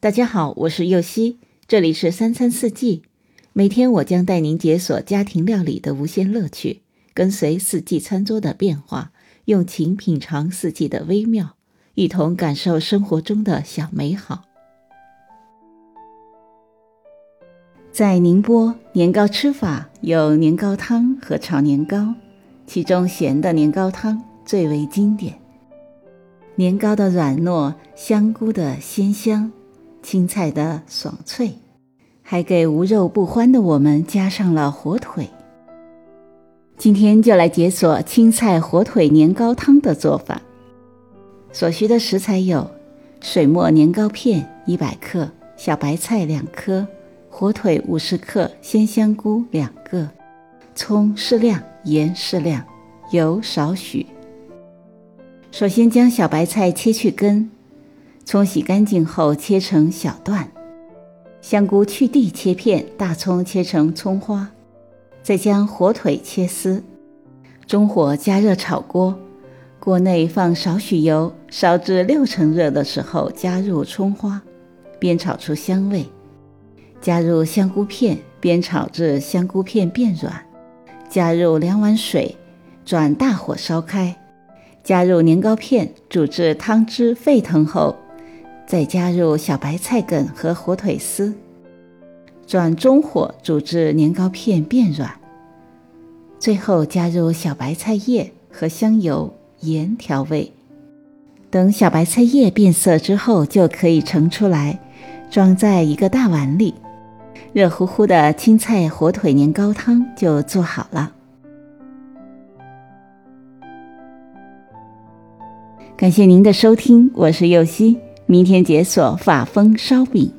大家好，我是右希，这里是三餐四季。每天我将带您解锁家庭料理的无限乐趣，跟随四季餐桌的变化，用情品尝四季的微妙，一同感受生活中的小美好。在宁波，年糕吃法有年糕汤和炒年糕，其中咸的年糕汤最为经典。年糕的软糯，香菇的鲜香。青菜的爽脆，还给无肉不欢的我们加上了火腿。今天就来解锁青菜火腿年糕汤的做法。所需的食材有：水磨年糕片一百克，小白菜两颗，火腿五十克，鲜香菇两个，葱适量，盐适量，油少许。首先将小白菜切去根。冲洗干净后切成小段，香菇去蒂切片，大葱切成葱花，再将火腿切丝，中火加热炒锅，锅内放少许油，烧至六成热的时候加入葱花，煸炒出香味，加入香菇片，煸炒至香菇片变软，加入两碗水，转大火烧开，加入年糕片，煮至汤汁沸腾后。再加入小白菜梗和火腿丝，转中火煮至年糕片变软，最后加入小白菜叶和香油、盐调味。等小白菜叶变色之后，就可以盛出来，装在一个大碗里。热乎乎的青菜火腿年糕汤就做好了。感谢您的收听，我是右希。明天解锁法风烧饼。